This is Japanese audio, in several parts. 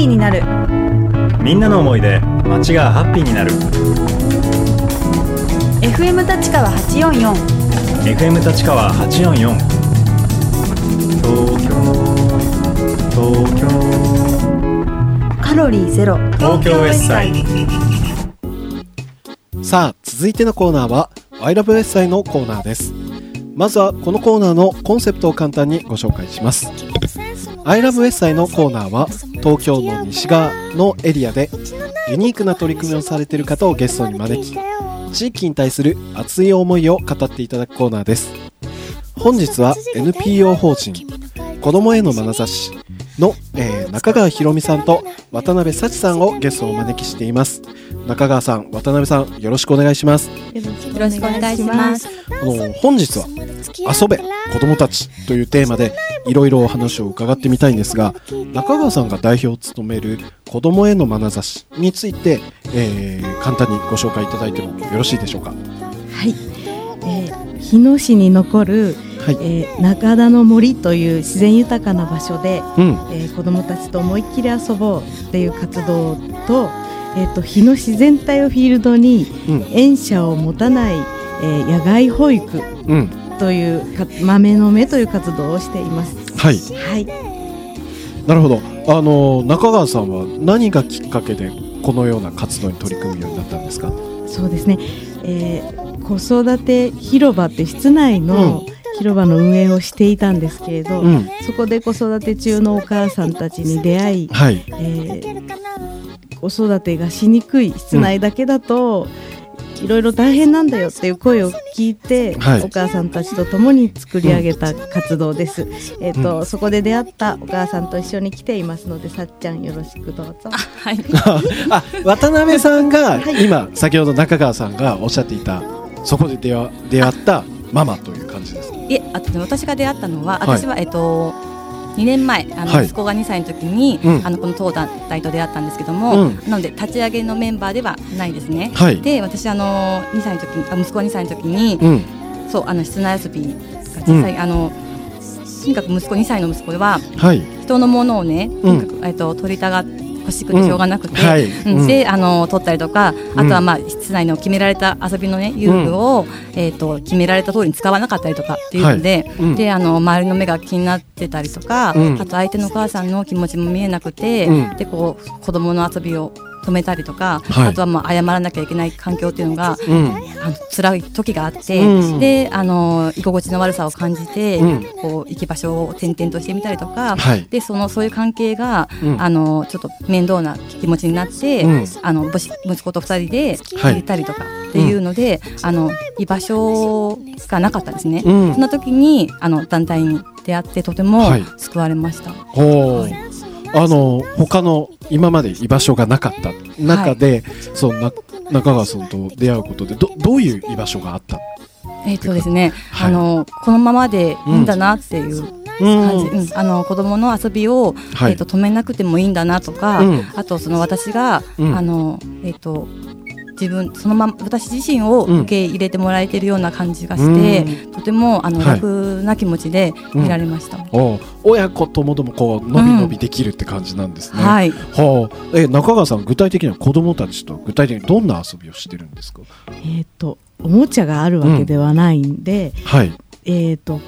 ピーになる。みんなの思いで街がハッピーになる。FM 立川844 FM 立川844東京東京。カロリーゼロ。東京エッサイ。さあ続いてのコーナーは「アイラブエッサイ」のコーナーです。まずはこのコーナーのコンセプトを簡単にご紹介します「アイラブエッサイ」のコーナーは東京の西側のエリアでユニークな取り組みをされている方をゲストに招き地域に対する熱い思いを語っていただくコーナーです。本日は NPO 法人子どもへの眼差しの、えー中川ひろみさんと渡辺幸さんをゲストをお招きしています中川さん渡辺さんよろしくお願いしますよろしくお願いします。あの本日は遊べ子供たちというテーマでいろいろお話を伺ってみたいんですが中川さんが代表を務める子供への眼差しについて、えー簡単にご紹介いただいてもよろしいでしょうか？はい。えー日野市に残る、はい、えー中田の森という自然豊かな場所で、うん。えー子どもたちと思いっきり遊ぼうっていう活動と,、えー、と日野自然体をフィールドにうん。園舎を持たない、えー野外保育うん。というか豆の目という活動をしています。はい。はい。なるほど。あの中川さんは何がきっかけでこのような活動に取り組むようになったんですか？そうですね、えー子育て広場って室内の広場の運営をしていたんですけれど、うんそこで子育て中のお母さんたちに出会い、はいえー子育てがしにくい室内だけだと、いろいろ大変なんだよっていう声を聞いて、はいお母さんたちと共に作り上げた活動です。えっ、と、そこで出会ったお母さんと一緒に来ていますので、さっちゃんよろしくどうぞ。はい。あ渡辺さんがはい今先ほど中川さんがおっしゃっていたそこで出会出会ったママという感じですか？いえ、あと私が出会ったのは、はい。私はえっと。2年前あの、はい。息子が2歳の時に、うん。あのこの当団体と出会ったんですけども、うん。なので立ち上げのメンバーではないですね。はい。で私あの2歳の時息子が2歳の時に、うん。そうあの室内遊びが実際、あのとにかく息子2歳の息子ははい。人のものをね、とうんにかくえっと取りたが欲しくてしょうがなくて、はい。うん。うん。であの取ったりとかうん。あとはまあ室内の決められた遊びのね遊具を、えっ、と決められた通りに使わなかったりとかっていうので、はい。うん。であの周りの目が気になってたりとか、うん。あと相手のお母さんの気持ちも見えなくて、うん。でこう子供の遊びを止めたりとか、はい。あとはまあ謝らなきゃいけない環境っていうのがうん。あの辛い時があって、うん。であの居心地の悪さを感じて、うん。こう行き場所を転々としてみたりとか、はい。でそのそういう関係が、うん。あのちょっと面倒な気持ちになって、うん。あの息子と二人ではい。入れたりとかっていうので、あの居場所がなかったんですね。うん。そんな時にあの団体に出会ってとてもはい。救われました。ほうあの他の今まで居場所がなかった。中で、そうな中川さんと出会うことでどどういう居場所があった？えっ、とですね、はい。あのこのままでいいんだなっていう感じ、うん。うんあの子供の遊びを、はい。えっ、と止めなくてもいいんだなとか、うん。あとその私が、うん。あのえっ、と自分そのまま私自身を受け入れてもらえてるような感じがして、とてもあの、はい。楽な気持ちでいられました。おう親子ともどもこうのびのびできるって感じなんですね、はい、はあ、え中川さん具体的には子供たちと具体的にどんな遊びをしてるんですか？えっ、と、おもちゃがあるわけではないんで、はい。えー、と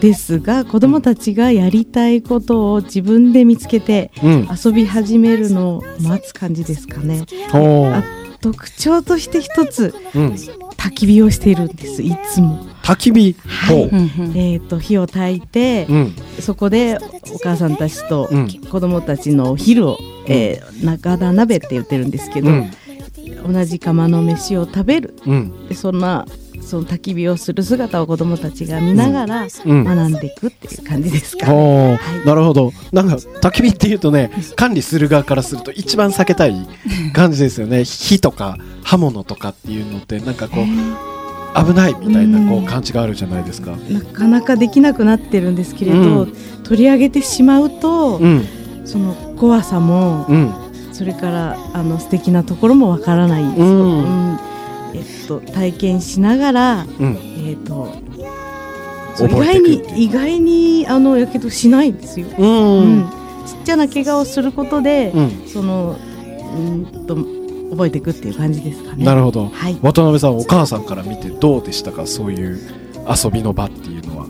ですが子どもたちがやりたいことを自分で見つけてうん。遊び始めるのを待つ感じですかね。ほあ特徴として一つう、うん、焚き火をしているんですいつも。焚き火？ほううんう。んえー、と火を焚いて、うん。そこでお母さんたちとうん。子どもたちのお昼を、えー中田鍋って言ってるんですけど、うん。同じ釜の飯を食べる。そんなその焚き火をする姿を子どもたちが見ながらうん。学んでいくっていう感じですか、おーはい。なるほど。なんか焚き火っていうとね管理する側からすると一番避けたい感じですよね。火とか刃物とかっていうのってなんかこう危ないみたいなこううん感じがあるじゃないですか。なかなかできなくなってるんですけれど、うん。取り上げてしまうと、うん。その怖さも、うん。それからあの素敵なところもわからないです、うんうんえっと、体験しながら、うん。えっと意外に意外にあのやけどしないんですよ。うん。うん。ちっちゃな怪我をすることで、うん。そのうんと覚えていくっていう感じですかね。なるほど。はい。渡辺さんお母さんから見てどうでしたかそういう遊びの場っていうのは？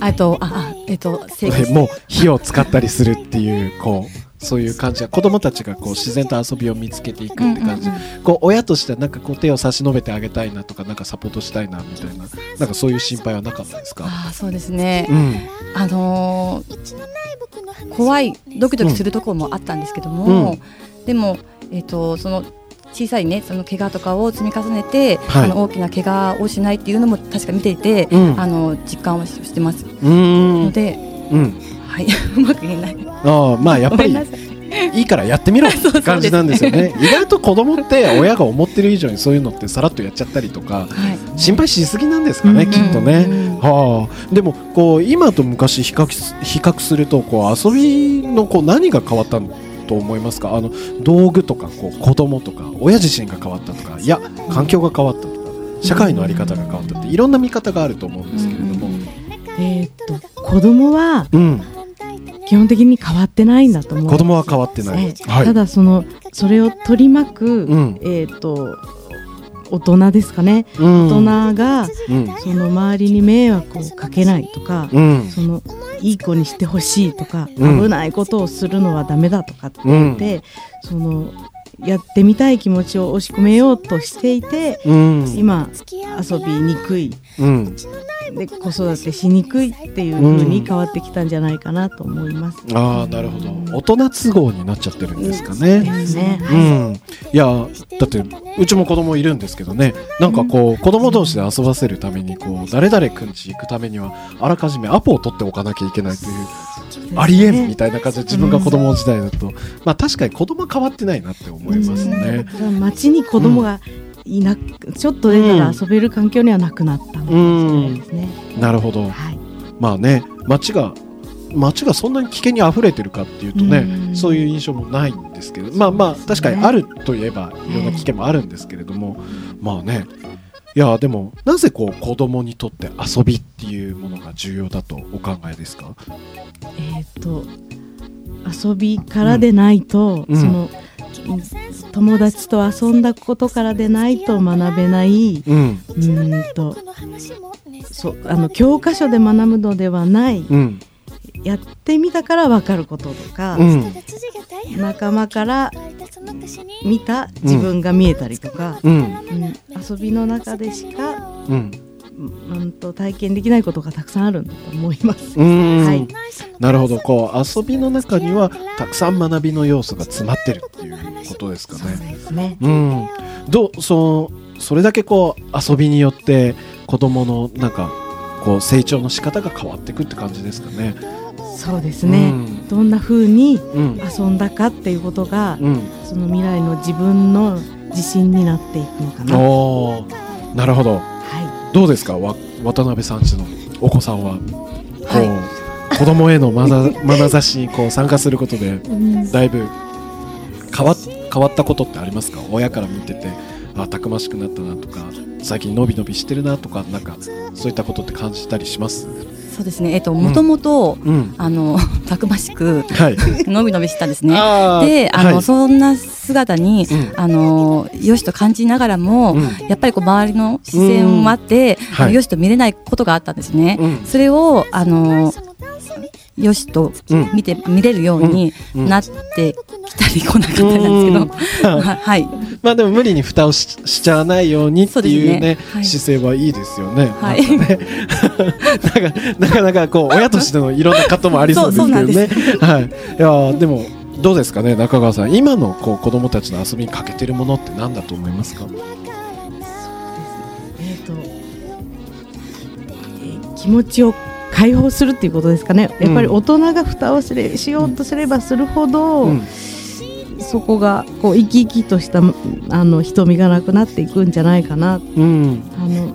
あとああえっと生でもう火を使ったりするっていうこうそういう感じは子供たちがこう自然と遊びを見つけていくって感じ、うんうんこう親としてはなんかこう手を差し伸べてあげたいなとかなんかサポートしたいなみたいななんかそういう心配はなかったですか？ああそうですね。うん。あのー怖いドキドキするところもあったんですけども、うん。でも、えっとその小さいねその怪我とかを積み重ねて、はい。あの大きな怪我をしないっていうのも確か見ていて、うん。あの実感はししてます。うーん。ので、うんはい、うまく言えない。ああまあやっぱりい。いいからやってみろって 感じなんですよね。意外と子供って親が思ってる以上にそういうのってさらっとやっちゃったりとかはい、心配しすぎなんですかね、うんきっとね。うんはあ、でもこう今と昔比較す比較するとこう遊びのこう何が変わったと思いますか？あの道具とかこう子供とか親自身が変わったとかいや環境が変わったとか社会の在り方が変わったっていろんな見方があると思うんですけれども。えーっと子供はうん、基本的に変わってないんだと思う。子供は変わってない。ええ。はい。ただそのそれを取り巻く、うん。えーっと大人ですかね。うん。大人がうん。その周りに迷惑をかけないとか、うん。そのいい子にしてほしいとか、うん。危ないことをするのはダメだとかってうん言って、そのやってみたい気持ちを押し込めようとしていて、うん。今遊びにくい。うんで子育てしにくいっていう風に変わってきたんじゃないかなと思います。ああなるほど大人都合になっちゃってるんですかね。ね。うはいん、いやだってうちも子供いるんですけどねなんかこう子供同士で遊ばせるためにこう誰々くんち行くためにはあらかじめアポを取っておかなきゃいけないというありえんみたいな感じで自分が子供時代だとまあ確かに子供は変わってないなって思いますね。うん街に子供がいなく、ちょっと出たら遊べる環境にはなくなったのかもしれないですね。なるほど。はい。まあね街が街がそんなに危険に溢れてるかっていうとね、うん。そういう印象もないんですけどまあまあ確かにあるといえばいろんな危険もあるんですけれども、まあね。いやでもなぜこう子供にとって遊びっていうものが重要だとお考えですか？えっ、と遊びからでないと、うん。その友達と遊んだことからでないと学べない、うん。うーんとそうあの教科書で学ぶのではない、うん。やってみたから分かることとか、うん。仲間から見た自分が見えたりとか、うん。うん。遊びの中でしか、うん。うん、と体験できないことがたくさんあるんだと思います。うん。はい。なるほど。こう遊びの中にはたくさん学びの要素が詰まってるっていうことですかね。ですね。うん、どうそのそれだけこう遊びによって子供のなんかこう成長の仕方が変わっていくって感じですかね。そうですね。うんどんな風にうん遊んだかっていうことが、うん、その未来の自分の自信になっていくのかな。なるほどはどうですか？わ渡辺さんちのお子さんはこう、は子供へのまな 眼差しにこう参加することでい。うんだいぶ変わ変わったことってありますか？親から見ててあたくましくなったなとか最近伸び伸びしてるなとかなんかそういったことって感じたりします？そうですね。えっともともとうん。あの たくましくはい。のびのびしたんですね。で、あの、はい。そんな姿に、うん。あのよしと感じながらも、うん。やっぱりこう周りの視線もあって、よしと見れないことがあったんですね。うん。それをあのよしとうん。見て見れるようにうん。なってきたり来なかったりなんですけど、ははい。まあでも無理に蓋をししちゃわないようにっていうねそうですねはい。姿勢はいいですよね。はい。なんかね。なんかなかなかこう親としてのいろんな葛藤もありそうですけどね。はい。いやーでもどうですかね中川さん。今のこう子供たちの遊びに欠けてるものって何だと思いますか？えっ、と、えー気持ちを解放するっていうことですかね。やっぱり大人が蓋をすれしようとすればするほど、うんそこがこう生き生きとしたあの瞳がなくなっていくんじゃないかな。うんあの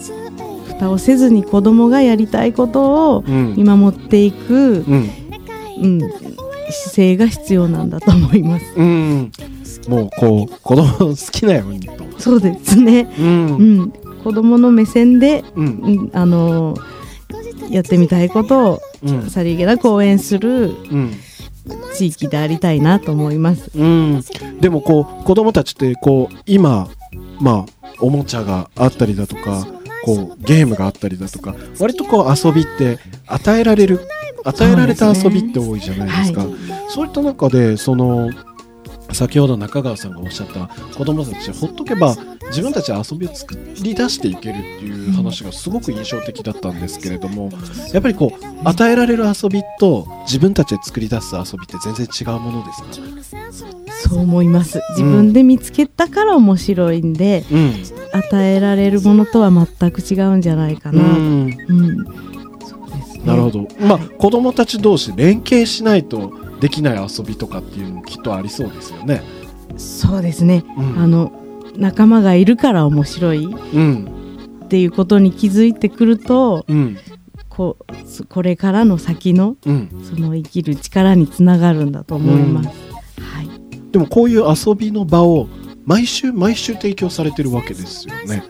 蓋をせずに子供がやりたいことをうん見守っていく、うんうん、姿勢が必要なんだと思います。うん。もうこう子供の好きなようにと。そうですね。ううんん、子供の目線で、うんうん、あのやってみたいことをうん。さりげなく応援するうん。地域でありたいなと思います。うん、でもこう子供たちってこう今まあおもちゃがあったりだとかこうゲームがあったりだとか割とこう遊びって与えられる与えられた遊びって多いじゃないですか。はそういった中でその先ほど中川さんがおっしゃった子供たちほっとけば自分たちで遊びを作り出していけるっていう話がすごく印象的だったんですけれどもやっぱりこう与えられる遊びと自分たちで作り出す遊びって全然違うものですか？そう思います。自分で見つけたから面白いんで、うん。与えられるものとは全く違うんじゃないかな。うん、うん。なるほど、まあ子供たち同士連携しないとできない遊びとかっていうのもきっとありそうですよね。そうですね。うんあの仲間がいるから面白いうんっていうことに気づいてくると、うんここれからの先のうん、その生きる力につながるんだと思います。はい。でもこういう遊びの場を毎週毎週提供されてるわけですよね。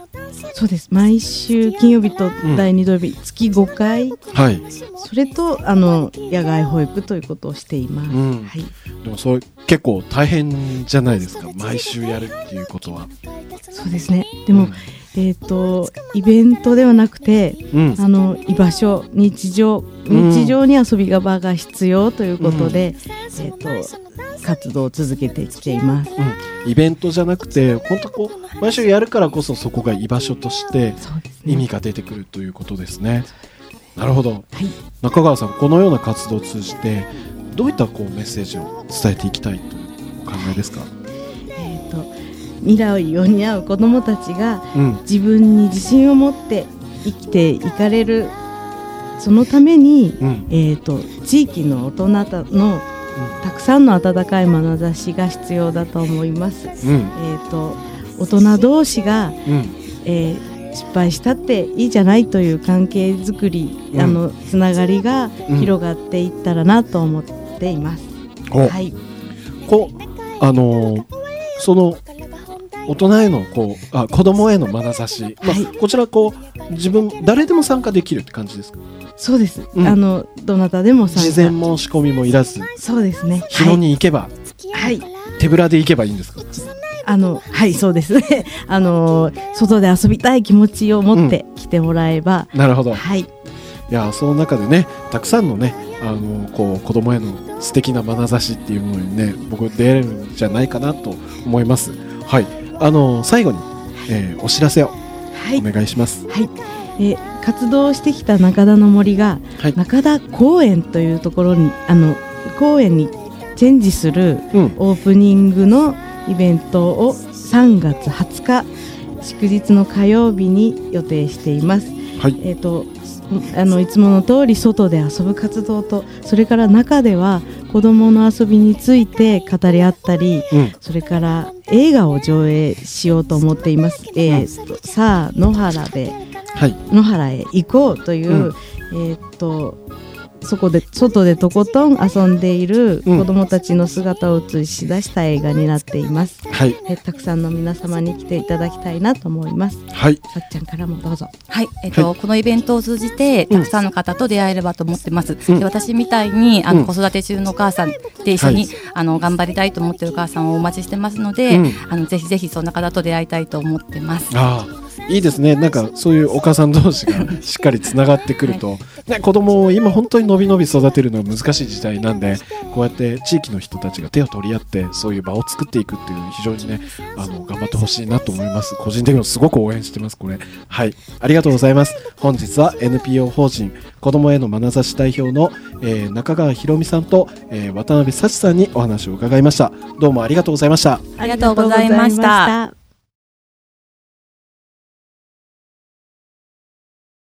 そうです。毎週金曜日と第2土曜日、月5回、はい、それとあの野外保育ということをしています。うんはい。でもそれ結構大変じゃないですか毎週やるっていうことは。そうですね。でも、えっ、とイベントではなくて、うん、あの居場所日常うん日常に遊びが場が必要ということで、えっ、と活動を続けてきています。イベントじゃなくて本当こう毎週やるからこそそこが居場所として。意味が出てくるということですね。なるほど。はい。中川さんこのような活動を通じてどういったこうメッセージを伝えていきたいとお考えですか？えっ、と未来を担う子どもたちがうん自分に自信を持って生きていかれるそのために、うんえー、と地域の大人たのたくさんの温かい眼差しが必要だと思います。えうん。ー、と大人同士が、うん。えー失敗したっていいじゃないという関係づくり、うん。あのつながりがうん。広がっていったらなと思っています。はい、こうあのーその大人へのこうあ子供への眼差し、まあはい。こちらこう自分誰でも参加できるって感じですか？そうです。うんあのどなたでも参加。事前申し込みもいらずそうですね。日野に行けば、はい。手ぶらで行けばいいんですか？あのはいそうですね。あの外で遊びたい気持ちを持って来てもらえば、なるほど。はいいやその中でねたくさんのねあのこう子供への素敵な眼差しっていうものにね僕出会えるんじゃないかなと思いますはいあの最後に、えーお知らせをはい。お願いします。はい。えー活動してきた中田の森が、はい。中田公園というところにあの公園にチェンジするうん。オープニングのイベントを3月20日祝日の火曜日に予定しています。はい。えっ、とあのいつもの通り外で遊ぶ活動とそれから中では子どもの遊びについて語り合ったりうん。それから映画を上映しようと思っています。えーとさあ野原ではい。野原へ行こうという、うん。えーっとそこで外でとことん遊んでいるうん。子どもたちの姿を映し出した映画になっています、はい。えたくさんの皆様に来ていただきたいなと思います。はい。さっちゃんからもどうぞ。はい、えっと、このイベントを通じて、うんたくさんの方と出会えればと思ってます。うん。で私みたいに、あの、うん。子育て中のお母さんで一緒に、はい。あの、頑張りたいと思ってるお母さんをお待ちしてますので、うん。あの、ぜひぜひそんな方と出会いたいと思ってます。ああいいですね。なんかそういうお母さん同士が しっかりつながってくると、ね、子供を今本当に伸び伸び育てるのは難しい時代なんでこうやって地域の人たちが手を取り合ってそういう場を作っていくっていう非常にねあの頑張ってほしいなと思います。個人的にもすごく応援してますこれ。はい。ありがとうございます。本日は NPO 法人子供への眼差し代表の、えー中川博美さんと、えー渡辺幸さんにお話を伺いました。どうもありがとうございましたありがとうございました。ありがとうございました